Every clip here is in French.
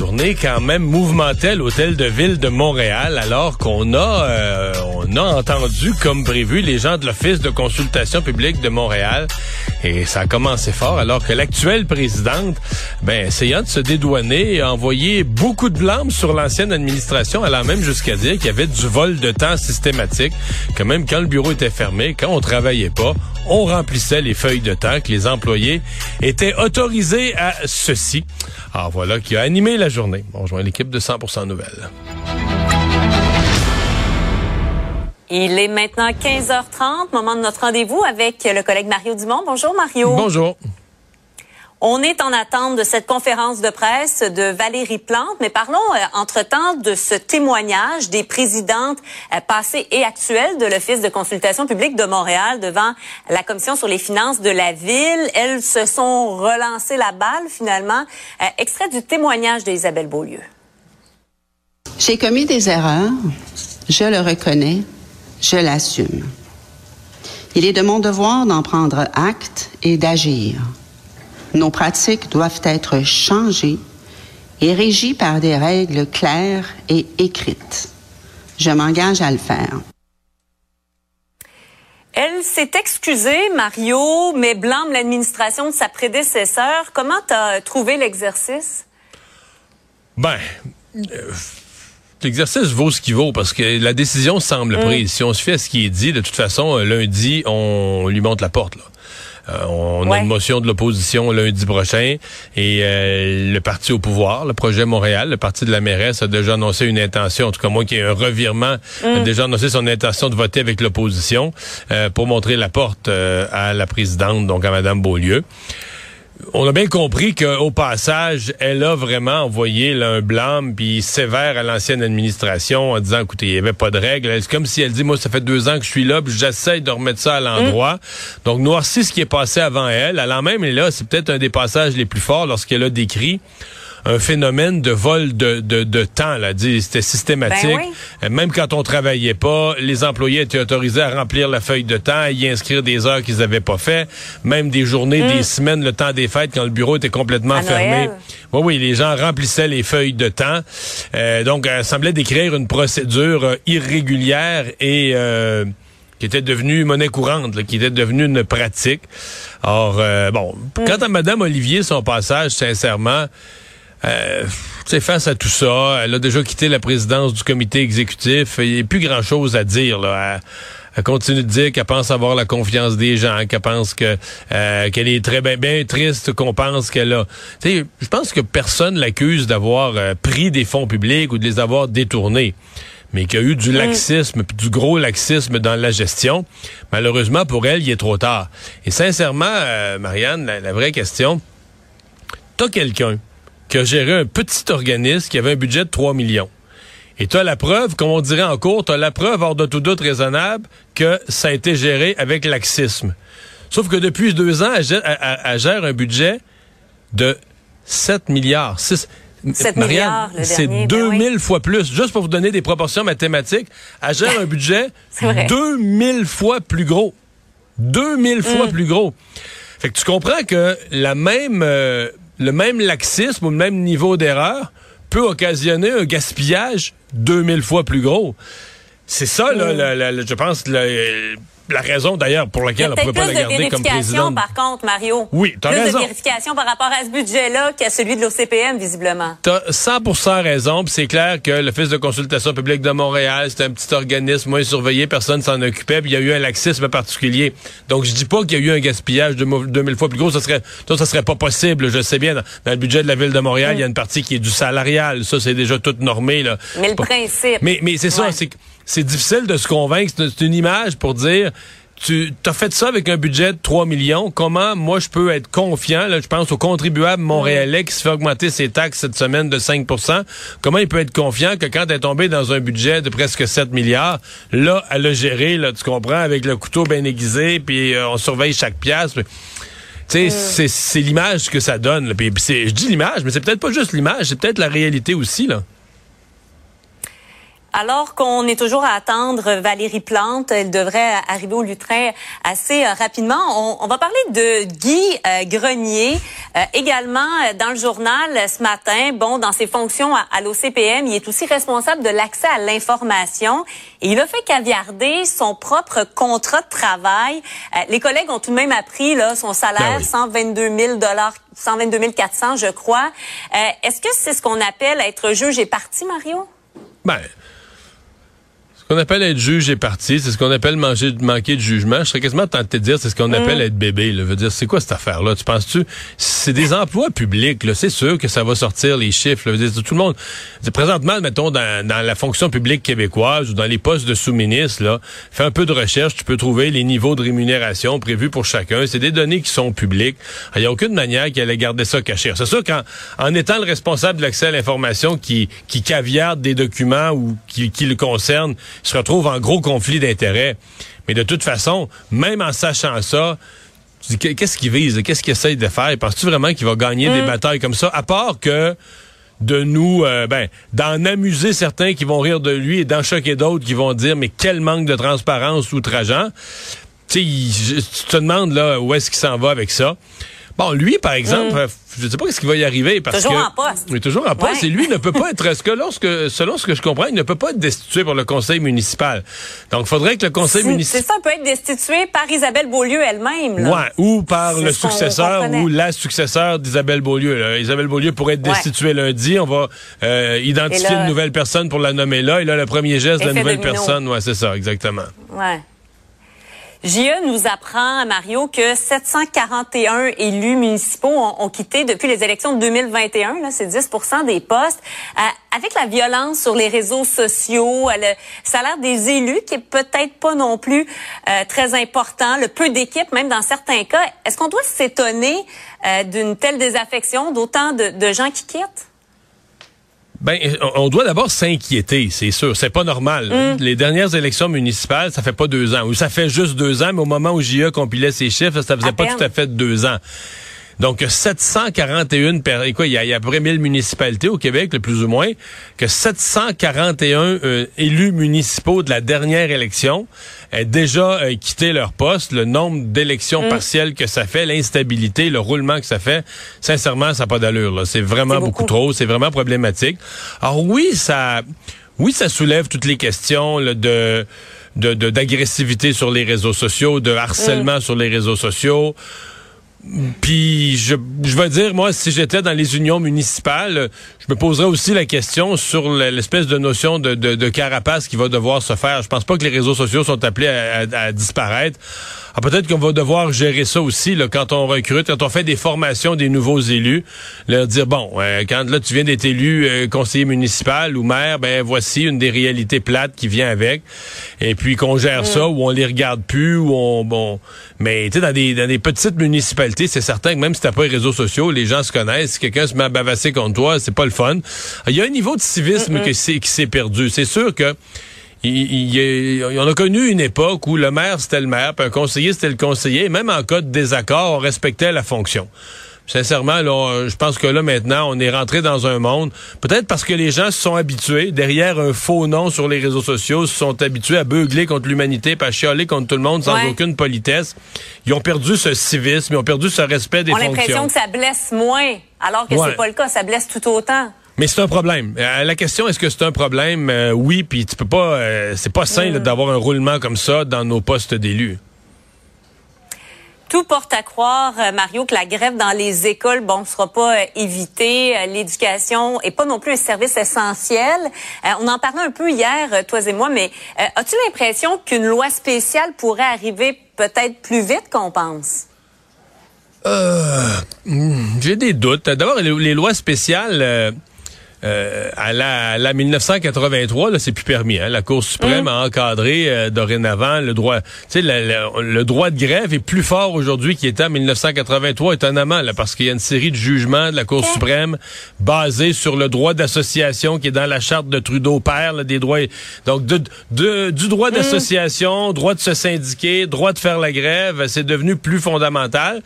Journée quand même mouvementée à l'hôtel de ville de Montréal, alors qu'on a euh, on a entendu comme prévu les gens de l'office de consultation publique de Montréal et ça a commencé fort alors que l'actuelle présidente, ben essayant de se dédouaner, a envoyé beaucoup de blâmes sur l'ancienne administration, allant même jusqu'à dire qu'il y avait du vol de temps systématique, que même quand le bureau était fermé, quand on travaillait pas, on remplissait les feuilles de temps, que les employés étaient autorisés à ceci. Alors voilà qui a animé la journée. On rejoint l'équipe de 100% Nouvelles. Il est maintenant 15h30, moment de notre rendez-vous avec le collègue Mario Dumont. Bonjour Mario. Bonjour. On est en attente de cette conférence de presse de Valérie Plante, mais parlons euh, entre-temps de ce témoignage des présidentes euh, passées et actuelles de l'Office de consultation publique de Montréal devant la Commission sur les finances de la ville. Elles se sont relancées la balle finalement. Euh, extrait du témoignage d'Isabelle Beaulieu. J'ai commis des erreurs, je le reconnais, je l'assume. Il est de mon devoir d'en prendre acte et d'agir. Nos pratiques doivent être changées et régies par des règles claires et écrites. Je m'engage à le faire. Elle s'est excusée, Mario, mais blâme l'administration de sa prédécesseur. Comment tu as trouvé l'exercice? Ben, euh, l'exercice vaut ce qu'il vaut parce que la décision semble Mm. prise. Si on se fait à ce qui est dit, de toute façon, euh, lundi, on lui monte la porte. Là. Euh, on a une motion de l'opposition lundi prochain et euh, le parti au pouvoir, le projet Montréal, le parti de la mairesse a déjà annoncé une intention, en tout cas moi qui ai un revirement, a déjà annoncé son intention de voter avec l'opposition euh, pour montrer la porte euh, à la présidente, donc à Madame Beaulieu. On a bien compris qu'au passage, elle a vraiment envoyé là, un blâme puis sévère à l'ancienne administration en disant, écoutez, il n'y avait pas de règles. C'est comme si elle dit, moi, ça fait deux ans que je suis là, puis j'essaie de remettre ça à l'endroit. Donc, noirci ce qui est passé avant elle. Allant même, et là, c'est peut-être un des passages les plus forts lorsqu'elle a décrit un phénomène de vol de, de, de temps. Là. Dit, C'était systématique. Ben oui. Euh, Même quand on travaillait pas, les employés étaient autorisés à remplir la feuille de temps, à y inscrire des heures qu'ils avaient pas fait, même des journées, des semaines, le temps des fêtes, quand le bureau était complètement Mm. À fermé. Noël. Oui, oui, les gens remplissaient les feuilles de temps. Euh, donc, elle semblait décrire une procédure euh, irrégulière et... euh, qui était devenue monnaie courante, là, qui était devenue une pratique. Or, euh, bon, Mm. quant à Madame Olivier, son passage, sincèrement, euh, face à tout ça, elle a déjà quitté la présidence du comité exécutif. Il n'y a plus grand-chose à dire. Là. Elle, elle continue de dire qu'elle pense avoir la confiance des gens, qu'elle pense que euh, qu'elle est très bien, bien triste qu'on pense qu'elle a. Je pense que personne l'accuse d'avoir euh, pris des fonds publics ou de les avoir détournés. Mais qu'il y a eu du laxisme, puis du gros laxisme dans la gestion. Malheureusement, pour elle, il est trop tard. Et sincèrement, euh, Marianne, la, la vraie question, t'as quelqu'un a géré un petit organisme qui avait un budget de 3 millions. Et tu as la preuve, comme on dirait en cours, tu as la preuve hors de tout doute raisonnable que ça a été géré avec laxisme. Sauf que depuis deux ans, elle gère, elle- elle- elle gère un budget de 7 milliards. 6, 7 Marianne, milliards, c'est dernier, ben 2000 fois plus. Juste pour vous donner des proportions mathématiques, elle gère un budget C'est vrai. 2000 fois plus gros. 2000 fois Mm. plus gros. Fait que tu comprends que la même, euh, le même laxisme ou le même niveau d'erreur peut occasionner un gaspillage 2000 fois plus gros. C'est ça, là, la- la- la- je pense, la, raison d'ailleurs pour laquelle on ne pouvait pas plus la de garder comme vérification, présidente. par contre, Mario. Oui, t'as plus raison. de vérification par rapport à ce budget-là qu'à celui de l'OCPM, visiblement. T'as 100% raison, c'est clair que l'Office de consultation publique de Montréal, c'est un petit organisme moins surveillé, personne s'en occupait, puis il y a eu un laxisme particulier. Donc je dis pas qu'il y a eu un gaspillage de mo- 2000 fois plus gros, ça serait ça, ça serait pas possible, je sais bien dans, dans le budget de la ville de Montréal, il y a une partie qui est du salarial, ça c'est déjà tout normé là. Mais le Pas- principe. Mais mais c'est ça, c'est que c'est difficile de se convaincre, c'est une image pour dire tu as fait ça avec un budget de 3 millions. Comment moi je peux être confiant, là, je pense au contribuable montréalais qui se fait augmenter ses taxes cette semaine de 5% Comment il peut être confiant que quand elle est tombé dans un budget de presque 7 milliards, là, elle a géré, là, tu comprends, avec le couteau bien aiguisé, puis euh, on surveille chaque pièce. Tu sais, c'est l'image que ça donne. Puis, je dis l'image, mais c'est peut-être pas juste l'image, c'est peut-être la réalité aussi, là. Alors qu'on est toujours à attendre Valérie Plante, elle devrait arriver au lutrin assez euh, rapidement. On, va parler de Guy euh, Grenier, euh, également dans le journal ce matin. Bon, dans ses fonctions à, l'OCPM, il est aussi responsable de l'accès à l'information et il a fait caviarder son propre contrat de travail. les collègues ont tout de même appris là son salaire, 122 000 dollars, 122 400, je crois. Est-ce que c'est ce qu'on appelle être juge et parti, Mario? Ben, qu'on appelle être juge et parti, c'est ce qu'on appelle manger, manquer de jugement. Je serais quasiment tenté de dire, c'est ce qu'on appelle mm. être bébé. Là. Veux dire, c'est quoi cette affaire-là? Tu penses-tu? C'est des emplois publics, là. C'est sûr que ça va sortir les chiffres. Là. Veux dire, tout le monde. Présentement, mettons, dans, dans, la fonction publique québécoise ou dans les postes de sous-ministre, là, fais un peu de recherche, tu peux trouver les niveaux de rémunération prévus pour chacun. C'est des données qui sont publiques. Il n'y a aucune manière qu'elle allait garder ça caché. C'est sûr qu'en en étant le responsable de l'accès à l'information qui, qui caviarde des documents ou qui, qui le concerne, se retrouve en gros conflit d'intérêts. Mais de toute façon, même en sachant ça, qu'est-ce qu'il vise? Qu'est-ce qu'il essaye de faire? Penses-tu vraiment qu'il va gagner des mm. batailles comme ça? À part que de nous, euh, ben, d'en amuser certains qui vont rire de lui et d'en choquer d'autres qui vont dire, mais quel manque de transparence outrageant. Tu te demandes là où est-ce qu'il s'en va avec ça? Bon, lui, par exemple, mm. je ne sais pas ce qui va y arriver parce toujours en poste. Oui, toujours en poste. Et lui ne peut pas être, ce que lorsque, selon ce que je comprends, il ne peut pas être destitué par le conseil municipal. Donc, il faudrait que le conseil municipal. C'est ça, peut être destitué par Isabelle Beaulieu elle-même. Ouais, ou par le successeur ou la successeur d'Isabelle Beaulieu. Isabelle Beaulieu pourrait être destituée lundi. On va euh, identifier une nouvelle personne pour la nommer là. Et là, le premier geste de la nouvelle personne, ouais, c'est ça, exactement. Ouais. JE nous apprend, Mario, que 741 élus municipaux ont, quitté depuis les élections de 2021. C'est 10 des postes. Euh, avec la violence sur les réseaux sociaux, euh, le salaire des élus qui est peut-être pas non plus euh, très important, le peu d'équipes, même dans certains cas, est-ce qu'on doit s'étonner d'une telle désaffection, d'autant de gens qui quittent? Ben, on doit d'abord s'inquiéter, c'est sûr. C'est pas normal. Mm. Les dernières élections municipales, ça fait pas deux ans. Ou ça fait juste deux ans, mais au moment où JE compilait ses chiffres, ça faisait pas tout à fait deux ans. Donc, 741, quoi, il y, a, il y a à peu près 1000 municipalités au Québec, le plus ou moins, que 741 euh, élus municipaux de la dernière élection déjà euh, quitté leur poste. Le nombre d'élections mm. partielles que ça fait, l'instabilité, le roulement que ça fait, sincèrement, ça n'a pas d'allure. C'est vraiment beaucoup. trop, c'est vraiment problématique. Alors oui, ça, oui, ça soulève toutes les questions de d'agressivité sur les réseaux sociaux, de harcèlement mm. sur les réseaux sociaux. Puis je, je vais dire, moi, si j'étais dans les unions municipales, je me poserais aussi la question sur l'espèce de notion de, de, de, carapace qui va devoir se faire. Je pense pas que les réseaux sociaux sont appelés à, à disparaître. Ah, peut-être qu'on va devoir gérer ça aussi là, quand on recrute, quand on fait des formations des nouveaux élus, leur dire bon, euh, quand là tu viens d'être élu euh, conseiller municipal ou maire, ben voici une des réalités plates qui vient avec, et puis qu'on gère ça mm. ou on les regarde plus ou on bon, mais tu sais dans des dans des petites municipalités, c'est certain que même si t'as pas les réseaux sociaux, les gens se connaissent. Si quelqu'un se met à bavasser contre toi, c'est pas le fun. Il y a un niveau de civisme qui s'est perdu. C'est sûr que il, on a connu une époque où le maire, c'était le maire, puis un conseiller, c'était le conseiller. Même en cas de désaccord, on respectait la fonction. Sincèrement, là, je pense que là, maintenant, on est rentré dans un monde, peut-être parce que les gens se sont habitués, derrière un faux nom sur les réseaux sociaux, se sont habitués à beugler contre l'humanité, à chialer contre tout le monde sans aucune politesse. Ils ont perdu ce civisme, ils ont perdu ce respect des on fonctions. On a l'impression que ça blesse moins, alors que c'est pas le cas, ça blesse tout autant. Mais c'est un problème. Euh, la question, est-ce que c'est un problème? Euh, oui, puis tu peux pas. Euh, c'est pas sain mm. d'avoir un roulement comme ça dans nos postes d'élus. Tout porte à croire, Mario, que la grève dans les écoles, bon, ne sera pas évitée. L'éducation est pas non plus un service essentiel. on en parlait un peu hier, toi et moi, mais as-tu l'impression qu'une loi spéciale pourrait arriver peut-être plus vite qu'on pense? Hmm, j'ai des doutes. D'abord, les, lois spéciales euh, à, la, la 1983, là, c'est plus permis. Hein? La Cour suprême mm. a encadré euh, dorénavant le droit. Tu sais, le, le, droit de grève est plus fort aujourd'hui qu'il était en 1983, étonnamment, là, parce qu'il y a une série de jugements de la Cour suprême basés sur le droit d'association qui est dans la charte de Trudeau père, des droits. Donc, de, de, du droit mm. d'association, droit de se syndiquer, droit de faire la grève, c'est devenu plus fondamental.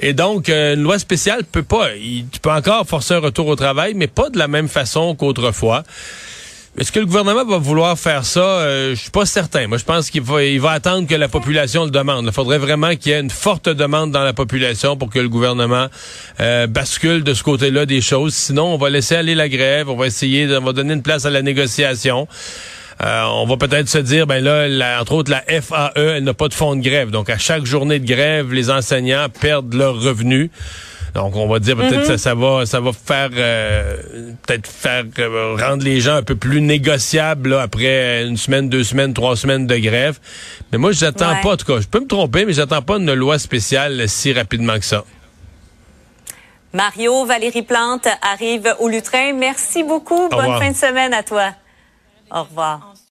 Et donc, euh, une loi spéciale peut pas. Il, tu peux encore forcer un retour au travail, mais pas de la même façon qu'autrefois. Est-ce que le gouvernement va vouloir faire ça? Euh, je suis pas certain. Moi, je pense qu'il va, il va attendre que la population le demande. Il faudrait vraiment qu'il y ait une forte demande dans la population pour que le gouvernement euh, bascule de ce côté-là des choses. Sinon, on va laisser aller la grève. On va essayer, on va donner une place à la négociation. Euh, on va peut-être se dire, ben là, entre autres, la FAE, elle n'a pas de fonds de grève. Donc, à chaque journée de grève, les enseignants perdent leurs revenus. Donc, on va dire peut-être que mhm. ça, va, ça va faire euh, peut-être faire euh, rendre les gens un peu plus négociables après une semaine, deux semaines, trois semaines de grève. Mais moi, j'attends pas, en tout cas, je peux me tromper, mais j'attends pas une loi spéciale si rapidement que ça. Mario, Valérie Plante arrive au Lutrin. Merci beaucoup. Bonne fin de semaine à toi. Au revoir.